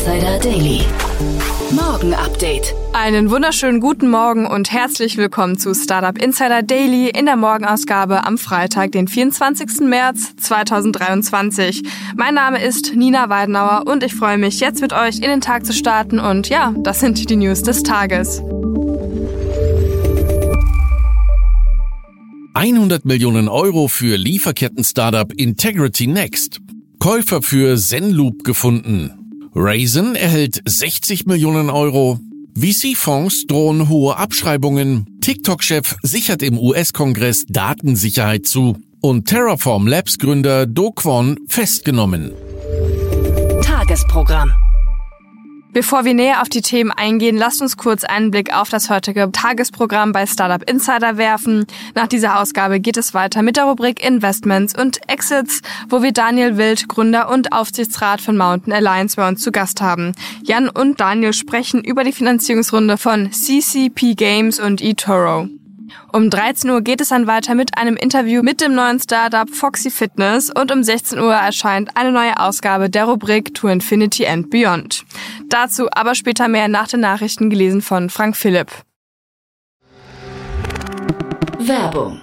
Insider Daily. Morgen Update. Einen wunderschönen guten Morgen und herzlich willkommen zu Startup Insider Daily in der Morgenausgabe am Freitag, den 24. März 2023. Mein Name ist Nina Weidenauer und ich freue mich, jetzt mit euch in den Tag zu starten und ja, das sind die News des Tages. 100 Millionen Euro für Lieferketten-Startup Integrity Next. Käufer für Zenloop gefunden. Raisin erhält 60 Millionen Euro. VC-Fonds drohen hohe Abschreibungen. TikTok-Chef sichert im US-Kongress Datensicherheit zu. Und Terraform Labs Gründer Do Kwon festgenommen. Tagesprogramm. Bevor wir näher auf die Themen eingehen, lasst uns kurz einen Blick auf das heutige Tagesprogramm bei Startup Insider werfen. Nach dieser Ausgabe geht es weiter mit der Rubrik Investments und Exits, wo wir Daniel Wild, Gründer und Aufsichtsrat von Mountain Alliance bei uns zu Gast haben. Jan und Daniel sprechen über die Finanzierungsrunde von CCP Games und eToro. Um 13 Uhr geht es dann weiter mit einem Interview mit dem neuen Startup Foxy Fitness und um 16 Uhr erscheint eine neue Ausgabe der Rubrik To Infinity and Beyond. Dazu aber später mehr nach den Nachrichten gelesen von Frank Philipp. Werbung.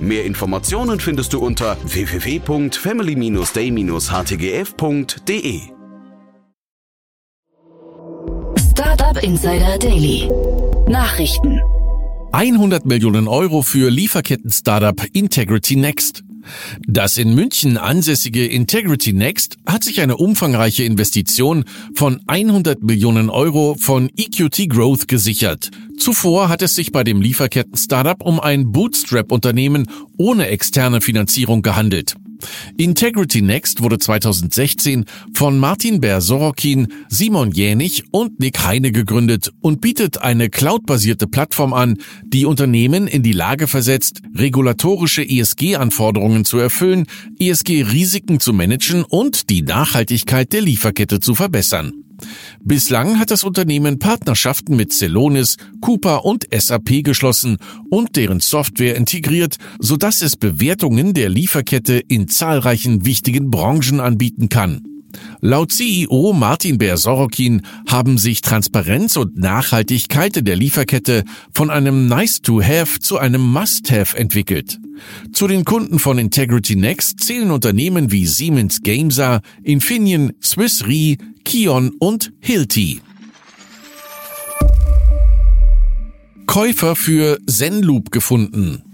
Mehr Informationen findest du unter www.family-day-htgf www.startup-insider.de. Startup Insider Daily. Nachrichten. 100 Millionen Euro für Lieferketten-Startup Integrity Next. Das in München ansässige Integrity Next hat sich eine umfangreiche Investition von 100 Millionen Euro von EQT Growth gesichert. Zuvor hat es sich bei dem Lieferketten-Startup um ein Bootstrap-Unternehmen ohne externe Finanzierung gehandelt. Integrity Next wurde 2016 von Martin Bär-Sorokin, Simon Jänig und Nick Heine gegründet und bietet eine cloudbasierte Plattform an, die Unternehmen in die Lage versetzt, regulatorische ESG-Anforderungen zu erfüllen, ESG-Risiken zu managen und die Nachhaltigkeit der Lieferkette zu verbessern. Bislang hat das Unternehmen Partnerschaften mit Celonis, Cooper und SAP geschlossen und deren Software integriert, sodass es Bewertungen der Lieferkette in zahlreichen wichtigen Branchen anbieten kann. Laut CEO Martin Bär-Sorokin haben sich Transparenz und Nachhaltigkeit in der Lieferkette von einem Nice-to-Have zu einem Must-Have entwickelt. Zu den Kunden von Integrity Next zählen Unternehmen wie Siemens Gamesa, Infineon, Swiss Re, Kion und Hilti. Käufer für Zenloop gefunden.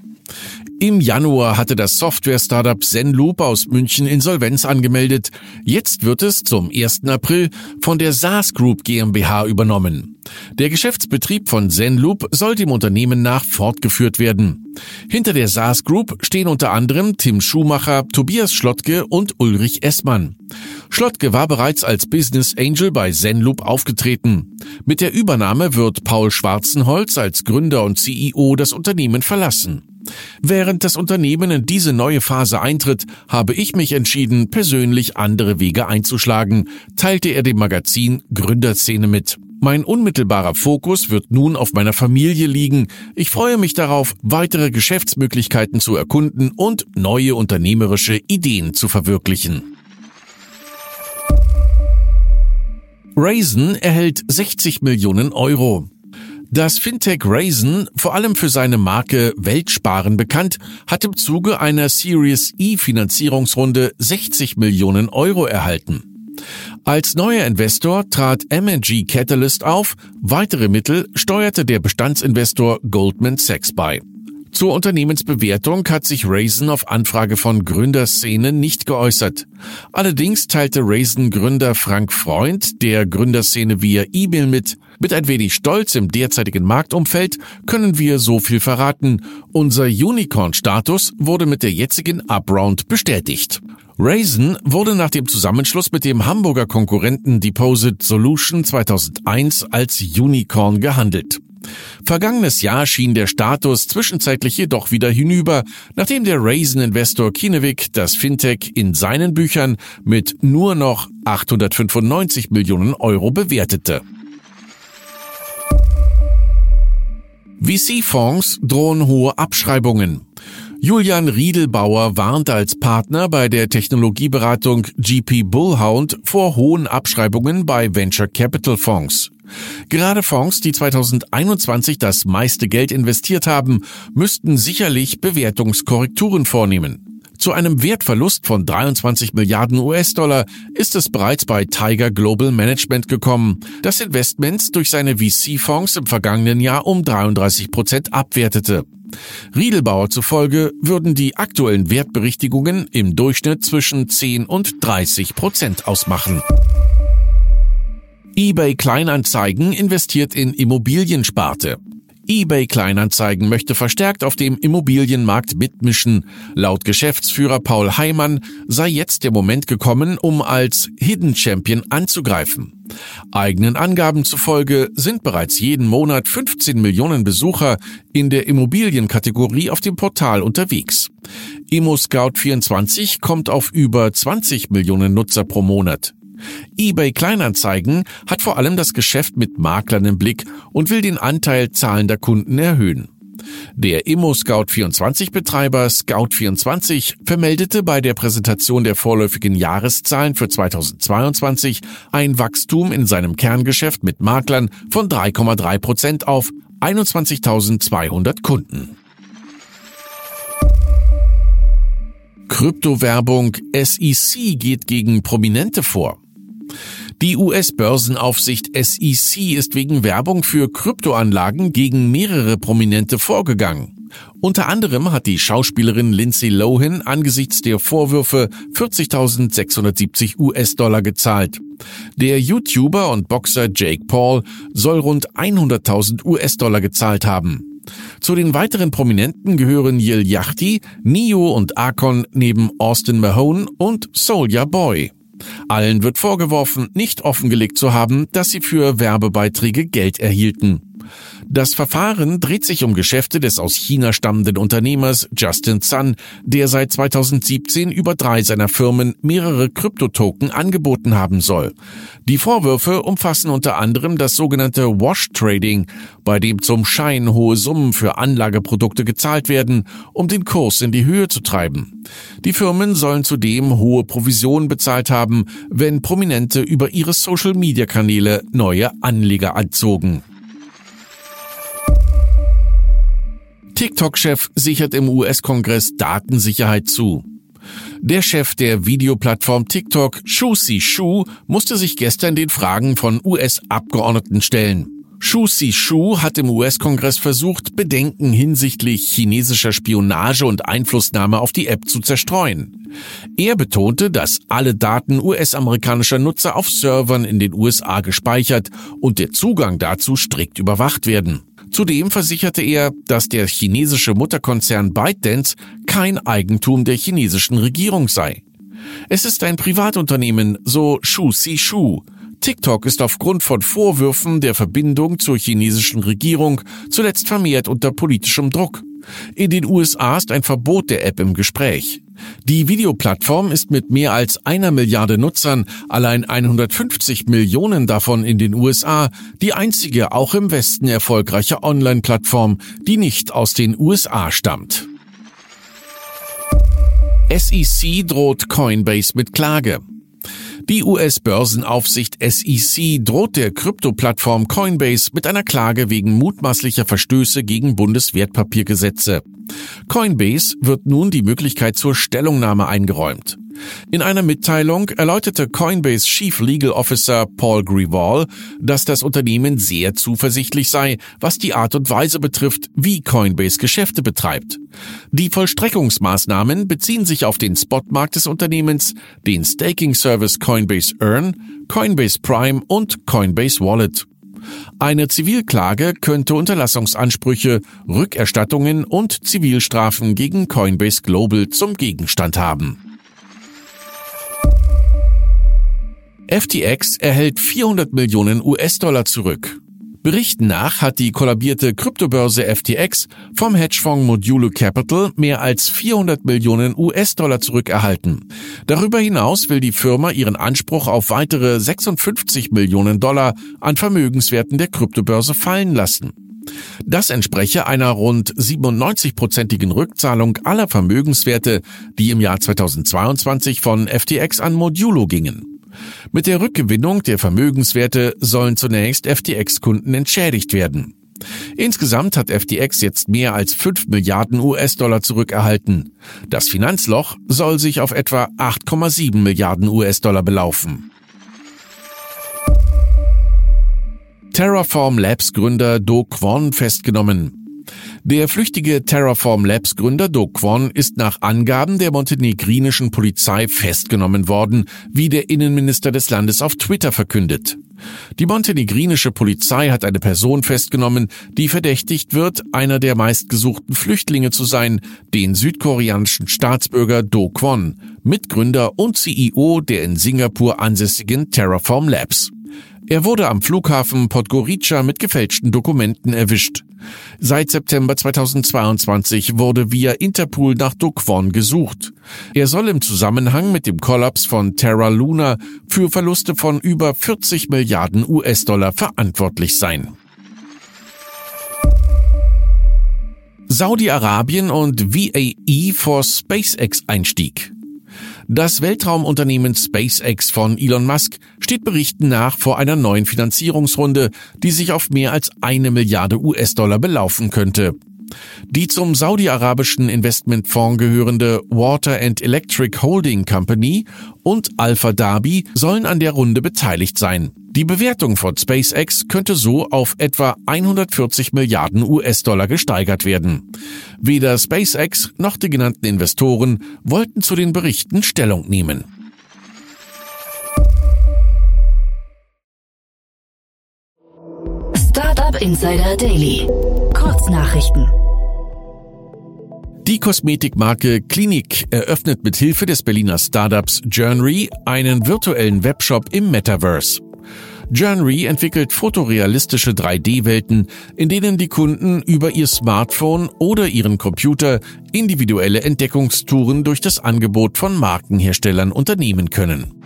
Im Januar hatte das Software-Startup Zenloop aus München Insolvenz angemeldet. Jetzt wird es zum 1. April von der SaaS Group GmbH übernommen. Der Geschäftsbetrieb von Zenloop soll dem Unternehmen nach fortgeführt werden. Hinter der SaaS Group stehen unter anderem Tim Schumacher, Tobias Schlottke und Ulrich Essmann. Schlottke war bereits als Business Angel bei Zenloop aufgetreten. Mit der Übernahme wird Paul Schwarzenholz als Gründer und CEO das Unternehmen verlassen. Während das Unternehmen in diese neue Phase eintritt, habe ich mich entschieden, persönlich andere Wege einzuschlagen, teilte er dem Magazin Gründerszene mit. Mein unmittelbarer Fokus wird nun auf meiner Familie liegen. Ich freue mich darauf, weitere Geschäftsmöglichkeiten zu erkunden und neue unternehmerische Ideen zu verwirklichen. Raisin erhält 60 Millionen Euro. Das Fintech Raisin, vor allem für seine Marke Weltsparen bekannt, hat im Zuge einer Series E Finanzierungsrunde 60 Millionen Euro erhalten. Als neuer Investor trat MG Catalyst auf, weitere Mittel steuerte der Bestandsinvestor Goldman Sachs bei. Zur Unternehmensbewertung hat sich Raisin auf Anfrage von Gründerszene nicht geäußert. Allerdings teilte Raisin-Gründer Frank Freund der Gründerszene via E-Mail mit, mit ein wenig Stolz im derzeitigen Marktumfeld können wir so viel verraten. Unser Unicorn-Status wurde mit der jetzigen Upround bestätigt. Raisin wurde nach dem Zusammenschluss mit dem Hamburger Konkurrenten Deposit Solution 2001 als Unicorn gehandelt. Vergangenes Jahr schien der Status zwischenzeitlich jedoch wieder hinüber, nachdem der Raisin-Investor Kinevic das Fintech in seinen Büchern mit nur noch 895 Millionen Euro bewertete. VC-Fonds drohen hohe Abschreibungen. Julian Riedelbauer warnt als Partner bei der Technologieberatung GP Bullhound vor hohen Abschreibungen bei Venture Capital Fonds. Gerade Fonds, die 2021 das meiste Geld investiert haben, müssten sicherlich Bewertungskorrekturen vornehmen. Zu einem Wertverlust von 23 Milliarden US-Dollar ist es bereits bei Tiger Global Management gekommen, das Investments durch seine VC-Fonds im vergangenen Jahr um 33 Prozent abwertete. Riedelbauer zufolge würden die aktuellen Wertberichtigungen im Durchschnitt zwischen 10 und 30 Prozent ausmachen eBay Kleinanzeigen investiert in Immobiliensparte. eBay Kleinanzeigen möchte verstärkt auf dem Immobilienmarkt mitmischen. Laut Geschäftsführer Paul Heimann sei jetzt der Moment gekommen, um als Hidden Champion anzugreifen. Eigenen Angaben zufolge sind bereits jeden Monat 15 Millionen Besucher in der Immobilienkategorie auf dem Portal unterwegs. ImmoScout24 kommt auf über 20 Millionen Nutzer pro Monat eBay Kleinanzeigen hat vor allem das Geschäft mit Maklern im Blick und will den Anteil zahlender Kunden erhöhen. Der Immo-Scout24-Betreiber Scout24 vermeldete bei der Präsentation der vorläufigen Jahreszahlen für 2022 ein Wachstum in seinem Kerngeschäft mit Maklern von 3,3 Prozent auf 21.200 Kunden. Kryptowerbung SEC geht gegen Prominente vor. Die US-Börsenaufsicht SEC ist wegen Werbung für Kryptoanlagen gegen mehrere Prominente vorgegangen. Unter anderem hat die Schauspielerin Lindsay Lohan angesichts der Vorwürfe 40.670 US-Dollar gezahlt. Der YouTuber und Boxer Jake Paul soll rund 100.000 US-Dollar gezahlt haben. Zu den weiteren Prominenten gehören Yil Yachty, Neo und Akon neben Austin Mahone und Soulja Boy. Allen wird vorgeworfen, nicht offengelegt zu haben, dass sie für Werbebeiträge Geld erhielten. Das Verfahren dreht sich um Geschäfte des aus China stammenden Unternehmers Justin Sun, der seit 2017 über drei seiner Firmen mehrere Kryptotoken angeboten haben soll. Die Vorwürfe umfassen unter anderem das sogenannte Wash Trading, bei dem zum Schein hohe Summen für Anlageprodukte gezahlt werden, um den Kurs in die Höhe zu treiben. Die Firmen sollen zudem hohe Provisionen bezahlt haben, wenn Prominente über ihre Social-Media-Kanäle neue Anleger anzogen. TikTok-Chef sichert im US-Kongress Datensicherheit zu. Der Chef der Videoplattform TikTok, Shu Si Shu, musste sich gestern den Fragen von US-Abgeordneten stellen. Shu Si Shu hat im US-Kongress versucht, Bedenken hinsichtlich chinesischer Spionage und Einflussnahme auf die App zu zerstreuen. Er betonte, dass alle Daten US-amerikanischer Nutzer auf Servern in den USA gespeichert und der Zugang dazu strikt überwacht werden. Zudem versicherte er, dass der chinesische Mutterkonzern ByteDance kein Eigentum der chinesischen Regierung sei. Es ist ein Privatunternehmen, so Shu Si Shu. TikTok ist aufgrund von Vorwürfen der Verbindung zur chinesischen Regierung zuletzt vermehrt unter politischem Druck. In den USA ist ein Verbot der App im Gespräch. Die Videoplattform ist mit mehr als einer Milliarde Nutzern, allein 150 Millionen davon in den USA, die einzige auch im Westen erfolgreiche Online-Plattform, die nicht aus den USA stammt. SEC droht Coinbase mit Klage. Die US-Börsenaufsicht SEC droht der Krypto-Plattform Coinbase mit einer Klage wegen mutmaßlicher Verstöße gegen Bundeswertpapiergesetze. Coinbase wird nun die Möglichkeit zur Stellungnahme eingeräumt. In einer Mitteilung erläuterte Coinbase Chief Legal Officer Paul Grewal, dass das Unternehmen sehr zuversichtlich sei, was die Art und Weise betrifft, wie Coinbase Geschäfte betreibt. Die Vollstreckungsmaßnahmen beziehen sich auf den Spotmarkt des Unternehmens, den Staking Service Coinbase Earn, Coinbase Prime und Coinbase Wallet. Eine Zivilklage könnte Unterlassungsansprüche, Rückerstattungen und Zivilstrafen gegen Coinbase Global zum Gegenstand haben. FTX erhält 400 Millionen US-Dollar zurück. Berichten nach hat die kollabierte Kryptobörse FTX vom Hedgefonds Modulo Capital mehr als 400 Millionen US-Dollar zurückerhalten. Darüber hinaus will die Firma ihren Anspruch auf weitere 56 Millionen Dollar an Vermögenswerten der Kryptobörse fallen lassen. Das entspreche einer rund 97-prozentigen Rückzahlung aller Vermögenswerte, die im Jahr 2022 von FTX an Modulo gingen. Mit der Rückgewinnung der Vermögenswerte sollen zunächst FTX-Kunden entschädigt werden. Insgesamt hat FTX jetzt mehr als 5 Milliarden US-Dollar zurückerhalten. Das Finanzloch soll sich auf etwa 8,7 Milliarden US-Dollar belaufen. Terraform Labs Gründer Do Kwon festgenommen. Der flüchtige Terraform Labs Gründer Do Kwon ist nach Angaben der montenegrinischen Polizei festgenommen worden, wie der Innenminister des Landes auf Twitter verkündet. Die montenegrinische Polizei hat eine Person festgenommen, die verdächtigt wird, einer der meistgesuchten Flüchtlinge zu sein, den südkoreanischen Staatsbürger Do Kwon, Mitgründer und CEO der in Singapur ansässigen Terraform Labs. Er wurde am Flughafen Podgorica mit gefälschten Dokumenten erwischt. Seit September 2022 wurde via Interpol nach Dukwon gesucht. Er soll im Zusammenhang mit dem Kollaps von Terra Luna für Verluste von über 40 Milliarden US-Dollar verantwortlich sein. Saudi-Arabien und VAE vor SpaceX-Einstieg. Das Weltraumunternehmen SpaceX von Elon Musk steht Berichten nach vor einer neuen Finanzierungsrunde, die sich auf mehr als eine Milliarde US-Dollar belaufen könnte. Die zum saudi-arabischen Investmentfonds gehörende Water and Electric Holding Company und Alpha Dhabi sollen an der Runde beteiligt sein. Die Bewertung von SpaceX könnte so auf etwa 140 Milliarden US-Dollar gesteigert werden. Weder SpaceX noch die genannten Investoren wollten zu den Berichten Stellung nehmen. Startup Insider Daily. Kurznachrichten. Die Kosmetikmarke Klinik eröffnet mit Hilfe des Berliner Startups Journey einen virtuellen Webshop im Metaverse. Journey entwickelt fotorealistische 3D-Welten, in denen die Kunden über ihr Smartphone oder ihren Computer individuelle Entdeckungstouren durch das Angebot von Markenherstellern unternehmen können.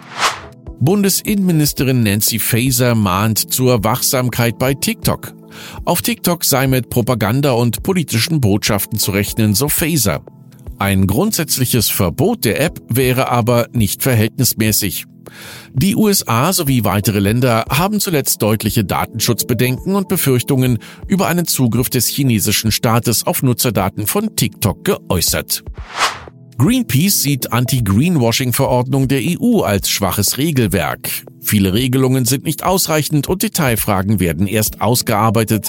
Bundesinnenministerin Nancy Faeser mahnt zur Wachsamkeit bei TikTok. Auf TikTok sei mit Propaganda und politischen Botschaften zu rechnen, so Faeser. Ein grundsätzliches Verbot der App wäre aber nicht verhältnismäßig. Die USA sowie weitere Länder haben zuletzt deutliche Datenschutzbedenken und Befürchtungen über einen Zugriff des chinesischen Staates auf Nutzerdaten von TikTok geäußert. Greenpeace sieht Anti-Greenwashing-Verordnung der EU als schwaches Regelwerk. Viele Regelungen sind nicht ausreichend und Detailfragen werden erst ausgearbeitet.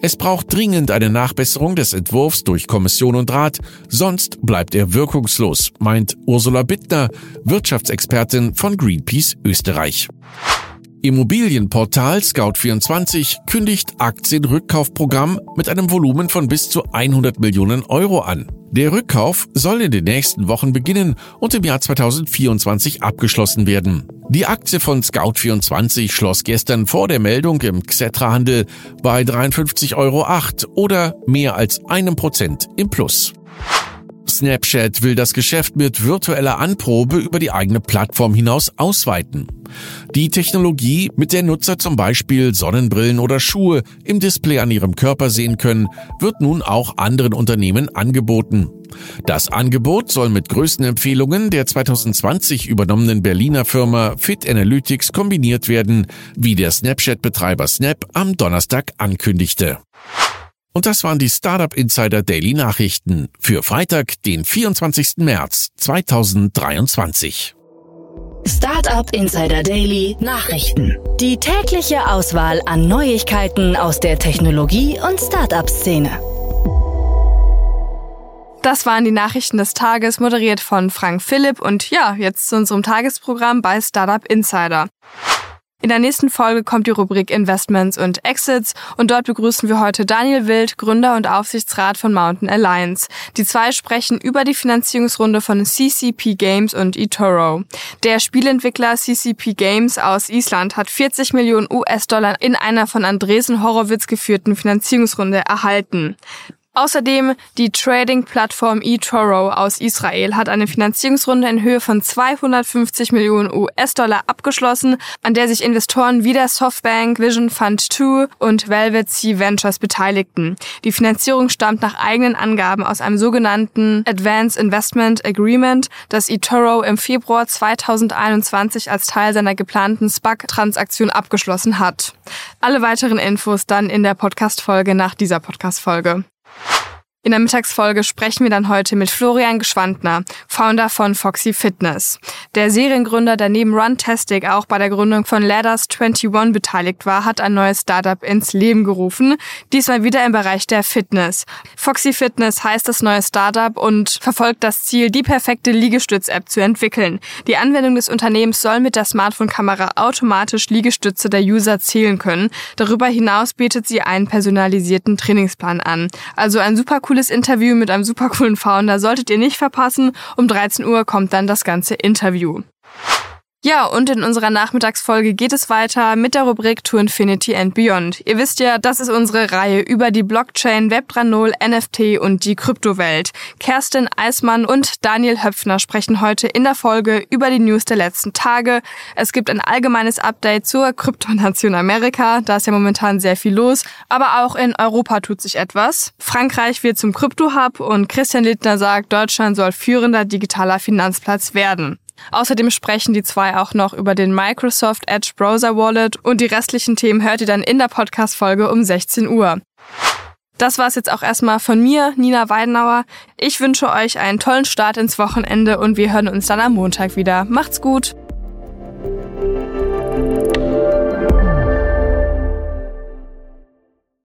Es braucht dringend eine Nachbesserung des Entwurfs durch Kommission und Rat, sonst bleibt er wirkungslos, meint Ursula Bittner, Wirtschaftsexpertin von Greenpeace Österreich. Immobilienportal Scout24 kündigt Aktienrückkaufprogramm mit einem Volumen von bis zu 100 Millionen Euro an. Der Rückkauf soll in den nächsten Wochen beginnen und im Jahr 2024 abgeschlossen werden. Die Aktie von Scout24 schloss gestern vor der Meldung im Xetra-Handel bei 53,08 Euro oder mehr als einem Prozent im Plus. Snapchat will das Geschäft mit virtueller Anprobe über die eigene Plattform hinaus ausweiten. Die Technologie, mit der Nutzer zum Beispiel Sonnenbrillen oder Schuhe im Display an ihrem Körper sehen können, wird nun auch anderen Unternehmen angeboten. Das Angebot soll mit Größenempfehlungen der 2020 übernommenen Berliner Firma Fit Analytics kombiniert werden, wie der Snapchat-Betreiber Snap am Donnerstag ankündigte. Und das waren die Startup Insider Daily Nachrichten für Freitag, den 24. März 2023. Startup Insider Daily Nachrichten. Die tägliche Auswahl an Neuigkeiten aus der Technologie- und Startup-Szene. Das waren die Nachrichten des Tages, moderiert von Frank Philipp und ja, jetzt zu unserem Tagesprogramm bei Startup Insider. In der nächsten Folge kommt die Rubrik Investments und Exits und dort begrüßen wir heute Daniel Wild, Gründer und Aufsichtsrat von Mountain Alliance. Die zwei sprechen über die Finanzierungsrunde von CCP Games und eToro. Der Spielentwickler CCP Games aus Island hat 40 Millionen US-Dollar in einer von Andresen Horowitz geführten Finanzierungsrunde erhalten. Außerdem die Trading-Plattform eToro aus Israel hat eine Finanzierungsrunde in Höhe von 250 Millionen US-Dollar abgeschlossen, an der sich Investoren wie der Softbank, Vision Fund 2 und Velvet Sea Ventures beteiligten. Die Finanzierung stammt nach eigenen Angaben aus einem sogenannten Advanced Investment Agreement, das eToro im Februar 2021 als Teil seiner geplanten SPAC-Transaktion abgeschlossen hat. Alle weiteren Infos dann in der Podcast-Folge nach dieser Podcast-Folge. In der Mittagsfolge sprechen wir dann heute mit Florian Geschwandner, Founder von Foxy Fitness. Der Seriengründer, der neben Runtastic auch bei der Gründung von Ladders 21 beteiligt war, hat ein neues Startup ins Leben gerufen, diesmal wieder im Bereich der Fitness. Foxy Fitness heißt das neue Startup und verfolgt das Ziel, die perfekte Liegestütz-App zu entwickeln. Die Anwendung des Unternehmens soll mit der Smartphone-Kamera automatisch Liegestütze der User zählen können. Darüber hinaus bietet sie einen personalisierten Trainingsplan an. Also ein super cooles Interview mit einem super coolen Founder. Solltet ihr nicht verpassen. Um 13 Uhr kommt dann das ganze Interview. Ja, und in unserer Nachmittagsfolge geht es weiter mit der Rubrik To Infinity and Beyond. Ihr wisst ja, das ist unsere Reihe über die Blockchain, Web 3.0, NFT und die Kryptowelt. Kerstin Eismann und Daniel Höpfner sprechen heute in der Folge über die News der letzten Tage. Es gibt ein allgemeines Update zur Kryptonation Amerika. Da ist ja momentan sehr viel los. Aber auch in Europa tut sich etwas. Frankreich wird zum Krypto-Hub und Christian Littner sagt, Deutschland soll führender digitaler Finanzplatz werden. Außerdem sprechen die zwei auch noch über den Microsoft Edge Browser Wallet und die restlichen Themen hört ihr dann in der Podcast-Folge um 16 Uhr. Das war's jetzt auch erstmal von mir, Nina Weidenauer. Ich wünsche euch einen tollen Start ins Wochenende und wir hören uns dann am Montag wieder. Macht's gut!